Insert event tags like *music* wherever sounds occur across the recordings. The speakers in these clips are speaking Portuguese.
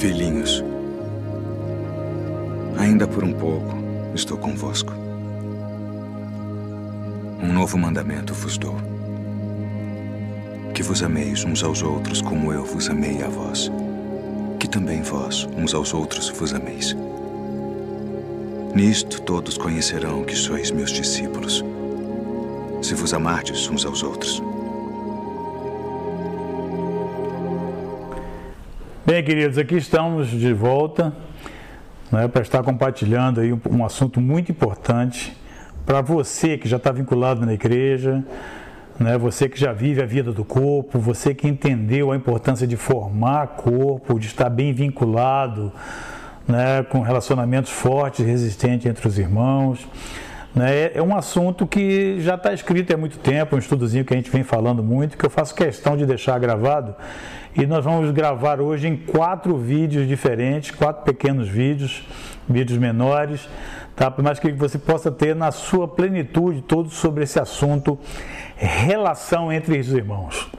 Filhinhos, ainda por um pouco estou convosco. Um novo mandamento vos dou: que vos ameis uns aos outros como eu vos amei a vós, que também vós uns aos outros vos ameis. Nisto todos conhecerão que sois meus discípulos, se vos amardes uns aos outros. Bem, queridos, aqui estamos de volta né, para estar compartilhando aí um, um assunto muito importante para você que já está vinculado na igreja, né, você que já vive a vida do corpo, você que entendeu a importância de formar corpo, de estar bem vinculado né, com relacionamentos fortes e resistentes entre os irmãos. Né, é um assunto que já está escrito há muito tempo, um estudozinho que a gente vem falando muito, que eu faço questão de deixar gravado. E nós vamos gravar hoje em quatro vídeos diferentes, quatro pequenos vídeos, vídeos menores, tá? Mas que você possa ter na sua plenitude todo sobre esse assunto, relação entre os irmãos.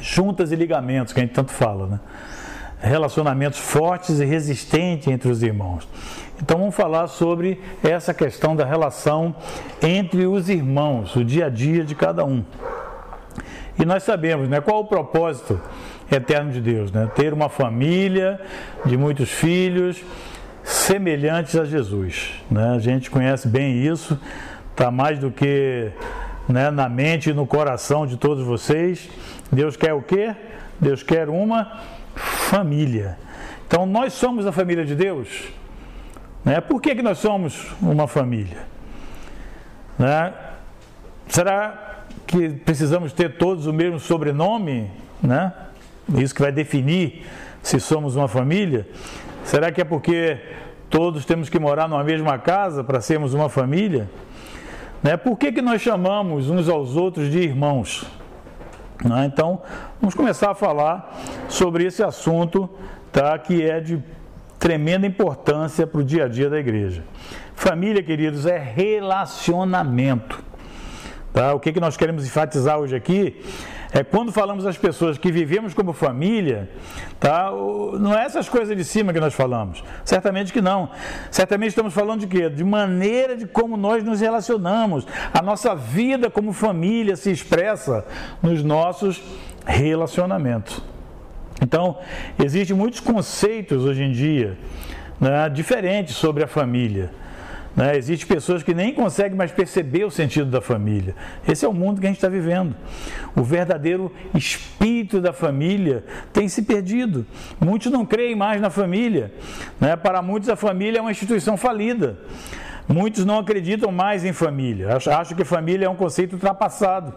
Juntas e ligamentos, que a gente tanto fala, né? relacionamentos fortes e resistentes entre os irmãos. Então vamos falar sobre essa questão da relação entre os irmãos, o dia a dia de cada um. E nós sabemos, né, qual o propósito eterno de Deus, né? Ter uma família de muitos filhos semelhantes a Jesus, né? A gente conhece bem isso, tá mais do que né, na mente e no coração de todos vocês. Deus quer o quê? Deus quer uma família. Então nós somos a família de Deus. Né? Por que, que nós somos uma família? Né? Será que precisamos ter todos o mesmo sobrenome? Né? Isso que vai definir se somos uma família? Será que é porque todos temos que morar numa mesma casa para sermos uma família? Né? Por que, que nós chamamos uns aos outros de irmãos? Né? Então, vamos começar a falar sobre esse assunto tá, que é de tremenda importância para o dia a dia da igreja. Família, queridos, é relacionamento. Tá? O que, que nós queremos enfatizar hoje aqui é quando falamos das pessoas que vivemos como família, tá? não é essas coisas de cima que nós falamos. Certamente que não. Certamente estamos falando de quê? De maneira de como nós nos relacionamos. A nossa vida como família se expressa nos nossos relacionamentos. Então, existem muitos conceitos hoje em dia né, diferentes sobre a família. Né? Existem pessoas que nem conseguem mais perceber o sentido da família. Esse é o mundo que a gente está vivendo. O verdadeiro espírito da família tem se perdido. Muitos não creem mais na família. Né? Para muitos, a família é uma instituição falida. Muitos não acreditam mais em família. Acham que família é um conceito ultrapassado.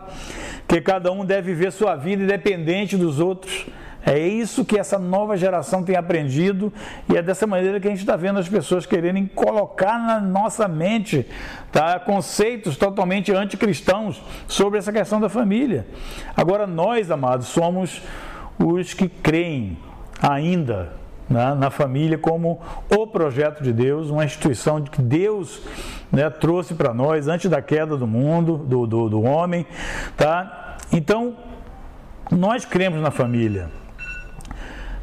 Que cada um deve viver sua vida independente dos outros. É isso que essa nova geração tem aprendido e é dessa maneira que a gente está vendo as pessoas quererem colocar na nossa mente tá, conceitos totalmente anticristãos sobre essa questão da família. Agora, nós, amados, somos os que creem ainda né, na família como o projeto de Deus, uma instituição que Deus né, trouxe para nós antes da queda do mundo, do, do, do homem. Tá? Então, nós cremos na família.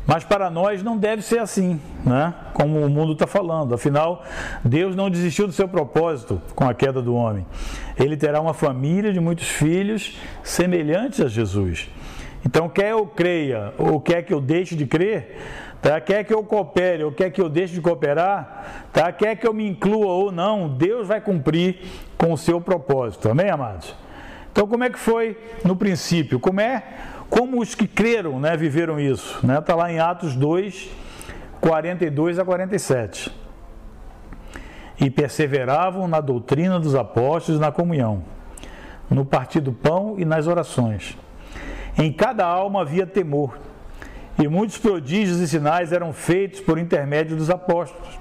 Mas para nós não deve ser assim, né? como o mundo está falando. Afinal, Deus não desistiu do seu propósito com a queda do homem. Ele terá uma família de muitos filhos semelhantes a Jesus. Então, quer eu creia ou quer que eu deixe de crer, tá? quer que eu coopere ou quer que eu deixe de cooperar, tá? quer que eu me inclua ou não, Deus vai cumprir com o seu propósito. Amém, amados? Então, como é que foi no princípio? Como é como os que creram né, viveram isso? Está né? Tá lá em Atos 2, 42 a 47. E perseveravam na doutrina dos apóstolos na comunhão, no partir do pão e nas orações. Em cada alma havia temor, e muitos prodígios e sinais eram feitos por intermédio dos apóstolos.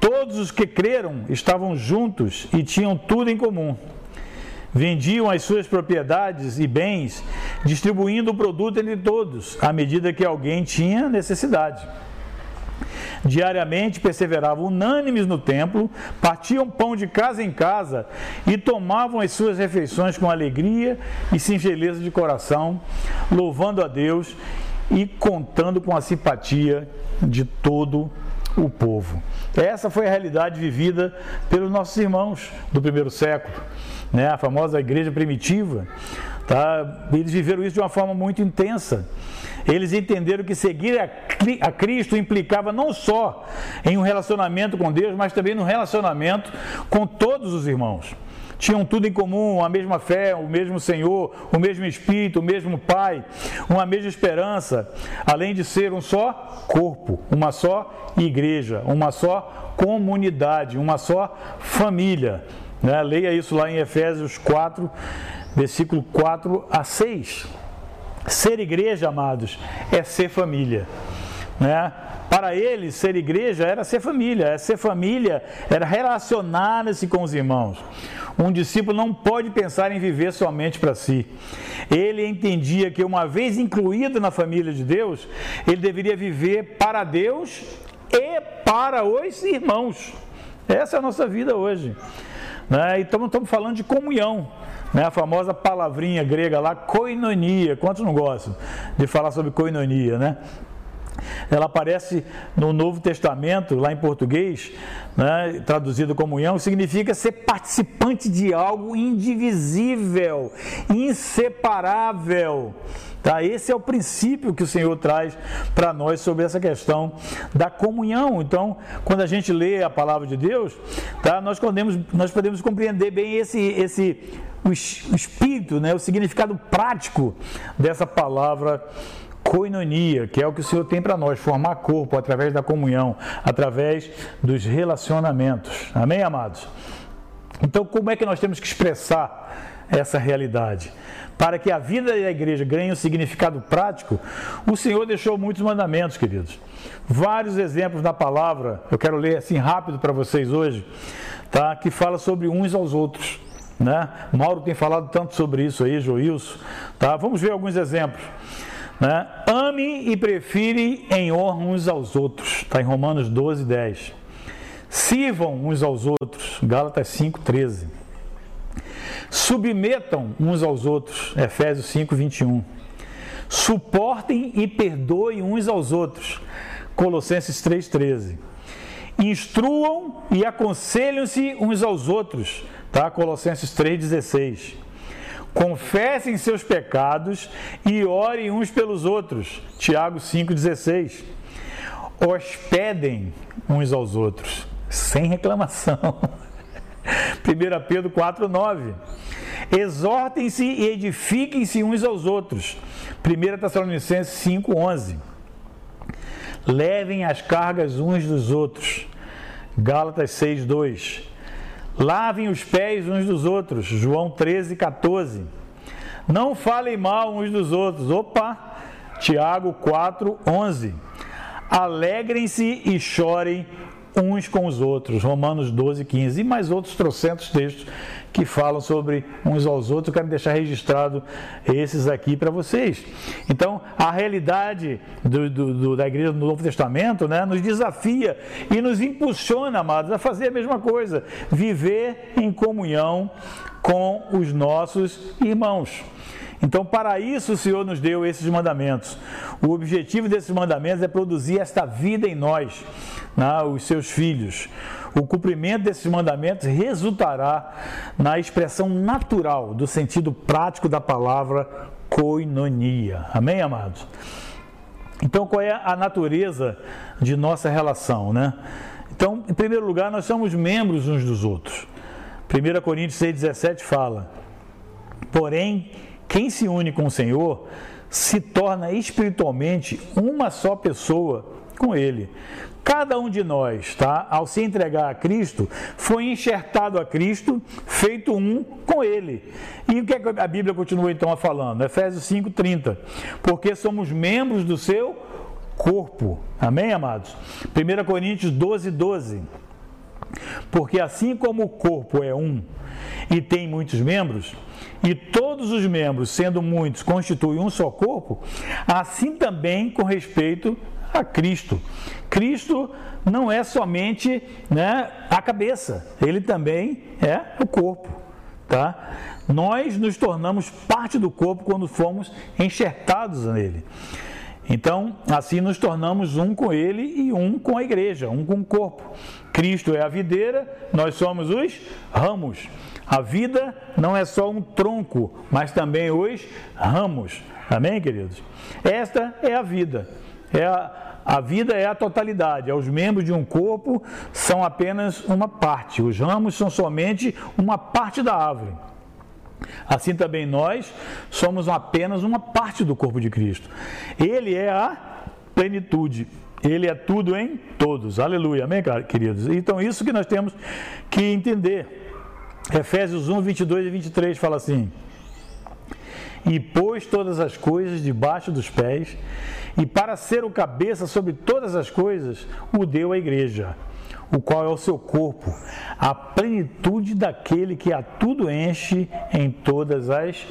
Todos os que creram estavam juntos e tinham tudo em comum vendiam as suas propriedades e bens, distribuindo o produto entre todos, à medida que alguém tinha necessidade. Diariamente perseveravam unânimes no templo, partiam pão de casa em casa e tomavam as suas refeições com alegria e singeleza de coração, louvando a Deus e contando com a simpatia de todo o povo. Essa foi a realidade vivida pelos nossos irmãos do primeiro século, né? a famosa igreja primitiva. Tá? Eles viveram isso de uma forma muito intensa. Eles entenderam que seguir a Cristo implicava não só em um relacionamento com Deus, mas também no relacionamento com todos os irmãos tinham tudo em comum, a mesma fé, o mesmo Senhor, o mesmo Espírito, o mesmo Pai, uma mesma esperança, além de ser um só corpo, uma só igreja, uma só comunidade, uma só família. Né? Leia isso lá em Efésios 4, versículo 4 a 6. Ser igreja, amados, é ser família. Né? Para eles, ser igreja era ser família. É ser família era relacionar-se com os irmãos. Um discípulo não pode pensar em viver somente para si. Ele entendia que, uma vez incluído na família de Deus, ele deveria viver para Deus e para os irmãos. Essa é a nossa vida hoje. Né? Então, estamos falando de comunhão. Né? A famosa palavrinha grega lá, koinonia. Quantos não gostam de falar sobre koinonia, né? Ela aparece no Novo Testamento, lá em português, né, traduzido comunhão, significa ser participante de algo indivisível, inseparável. Tá? Esse é o princípio que o Senhor traz para nós sobre essa questão da comunhão. Então, quando a gente lê a palavra de Deus, tá? nós, podemos, nós podemos compreender bem esse, esse o espírito, né? o significado prático dessa palavra coinonia, que é o que o Senhor tem para nós, formar corpo através da comunhão, através dos relacionamentos. Amém, amados? Então, como é que nós temos que expressar essa realidade? Para que a vida da igreja ganhe um significado prático, o Senhor deixou muitos mandamentos, queridos. Vários exemplos na palavra, eu quero ler assim rápido para vocês hoje, tá? que fala sobre uns aos outros. Né? Mauro tem falado tanto sobre isso aí, Joilson. Tá? Vamos ver alguns exemplos. Né? Ame e prefire em honra uns aos outros. Está em Romanos 12, 10. Sirvam uns aos outros. Gálatas 5, 13. Submetam uns aos outros. Efésios 5, 21. Suportem e perdoem uns aos outros. Colossenses 3, 13. Instruam e aconselhem-se uns aos outros. Tá? Colossenses 3, 16 confessem seus pecados e orem uns pelos outros. Tiago 5,16. Hospedem uns aos outros, sem reclamação. *laughs* 1 Pedro 4,9. Exortem-se e edifiquem-se uns aos outros. 1 Tessalonicenses 5,11. Levem as cargas uns dos outros. Gálatas 6,2 Lavem os pés uns dos outros. João 13, 14. Não falem mal uns dos outros. Opa! Tiago 4, 11. Alegrem-se e chorem uns com os outros. Romanos 12, 15. E mais outros trocentos textos que falam sobre uns aos outros. Eu quero deixar registrado esses aqui para vocês. Então, a realidade do, do, do, da igreja do Novo Testamento né, nos desafia e nos impulsiona, amados, a fazer a mesma coisa, viver em comunhão com os nossos irmãos. Então, para isso o Senhor nos deu esses mandamentos. O objetivo desses mandamentos é produzir esta vida em nós, né, os seus filhos. O cumprimento desses mandamentos resultará na expressão natural do sentido prático da palavra koinonia. Amém, amados? Então, qual é a natureza de nossa relação, né? Então, em primeiro lugar, nós somos membros uns dos outros. 1 Coríntios 6,17 fala: Porém, quem se une com o Senhor se torna espiritualmente uma só pessoa com Ele. Cada um de nós, tá, ao se entregar a Cristo, foi enxertado a Cristo, feito um com Ele. E o que, é que a Bíblia continua então falando? Efésios 5,30. Porque somos membros do seu corpo. Amém, amados? 1 Coríntios 12, 12. Porque assim como o corpo é um e tem muitos membros, e todos os membros, sendo muitos, constituem um só corpo, assim também com respeito a Cristo. Cristo não é somente né, a cabeça, ele também é o corpo. Tá? Nós nos tornamos parte do corpo quando fomos enxertados nele. Então, assim nos tornamos um com Ele e um com a igreja, um com o corpo. Cristo é a videira, nós somos os ramos. A vida não é só um tronco, mas também os ramos. Amém, queridos? Esta é a vida. É a, a vida é a totalidade. Os membros de um corpo são apenas uma parte. Os ramos são somente uma parte da árvore. Assim também nós somos apenas uma parte do corpo de Cristo. Ele é a plenitude. Ele é tudo em todos. Aleluia. Amém, queridos? Então, isso que nós temos que entender. Efésios 1, 22 e 23 fala assim: E pôs todas as coisas debaixo dos pés, e para ser o cabeça sobre todas as coisas, o deu à igreja, o qual é o seu corpo, a plenitude daquele que a tudo enche em todas as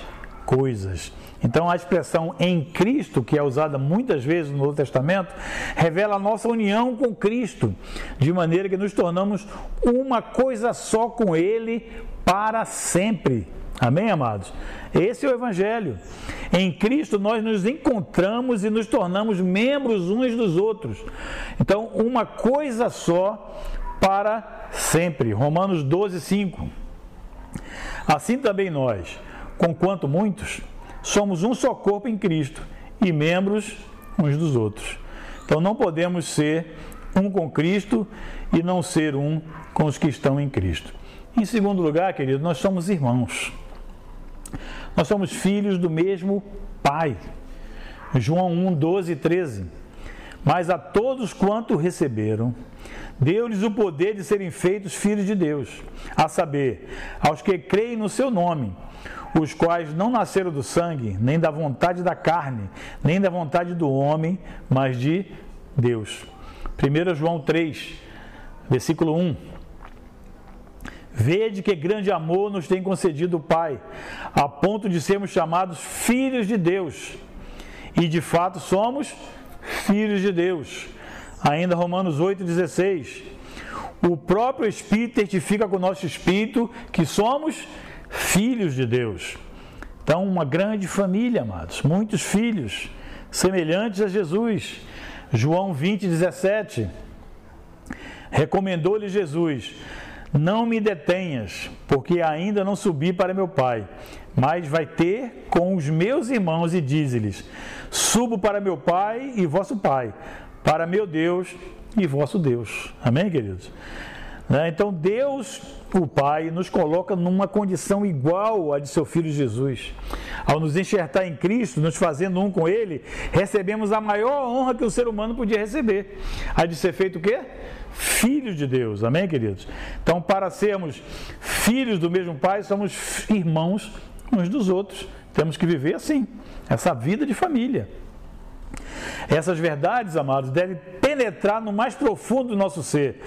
coisas. Então, a expressão em Cristo, que é usada muitas vezes no Novo Testamento, revela a nossa união com Cristo, de maneira que nos tornamos uma coisa só com Ele para sempre. Amém, amados? Esse é o Evangelho. Em Cristo nós nos encontramos e nos tornamos membros uns dos outros. Então, uma coisa só para sempre. Romanos 12, 5. Assim também nós, conquanto muitos, somos um só corpo em Cristo e membros uns dos outros. Então não podemos ser um com Cristo e não ser um com os que estão em Cristo. Em segundo lugar, querido, nós somos irmãos. Nós somos filhos do mesmo Pai. João 1, 12 e 13. Mas a todos quanto receberam, deu-lhes o poder de serem feitos filhos de Deus, a saber, aos que creem no seu nome os quais não nasceram do sangue, nem da vontade da carne, nem da vontade do homem, mas de Deus. 1 João 3, versículo 1. Vede que grande amor nos tem concedido o Pai, a ponto de sermos chamados filhos de Deus. E de fato somos filhos de Deus. Ainda Romanos 8,16. O próprio Espírito testifica com o nosso espírito que somos filhos filhos de Deus. Então, uma grande família, amados, muitos filhos, semelhantes a Jesus. João 20, 17. Recomendou-lhe Jesus: Não me detenhas, porque ainda não subi para meu Pai, mas vai ter com os meus irmãos e diz-lhes: Subo para meu Pai e vosso Pai, para meu Deus e vosso Deus. Amém, queridos? Né? Então Deus, o Pai, nos coloca numa condição igual à de seu Filho Jesus. Ao nos enxertar em Cristo, nos fazendo um com Ele, recebemos a maior honra que o ser humano podia receber. A de ser feito o quê? De Deus. Amém, queridos? Então, para sermos filhos do mesmo Pai, somos irmãos uns dos outros. Temos que viver assim, essa vida de família. Essas verdades, amados, devem penetrar no mais profundo do nosso ser,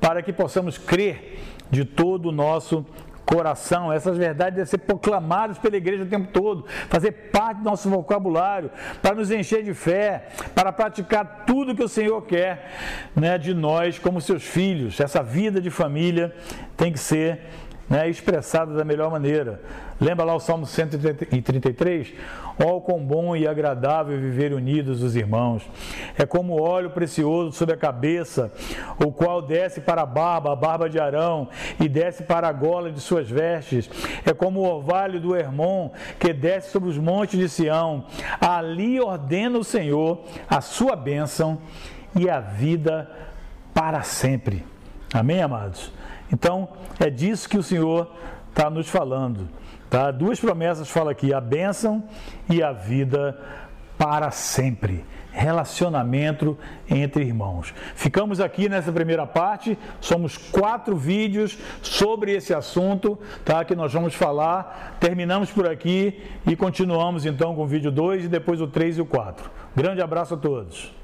para que possamos crer de todo o nosso coração. Essas verdades devem ser proclamadas pela igreja o tempo todo, fazer parte do nosso vocabulário, para nos encher de fé, para praticar tudo que o Senhor quer né, de nós como seus filhos. Essa vida de família tem que ser né, expressada da melhor maneira. Lembra lá o Salmo 133? Ó, oh, quão bom e agradável viver unidos os irmãos. É como óleo precioso sobre a cabeça, o qual desce para a barba, a barba de Arão, e desce para a gola de suas vestes. É como o orvalho do Hermon, que desce sobre os montes de Sião. Ali ordena o Senhor a sua bênção e a vida para sempre. Amém, amados? Então, é disso que o Senhor está nos falando. Tá? Duas promessas fala aqui: a bênção e a vida para sempre. Relacionamento entre irmãos. Ficamos aqui nessa primeira parte. Somos quatro vídeos sobre esse assunto, tá? Que nós vamos falar. Terminamos por aqui e continuamos então com o vídeo 2 e depois o 3 e o 4. Grande abraço a todos.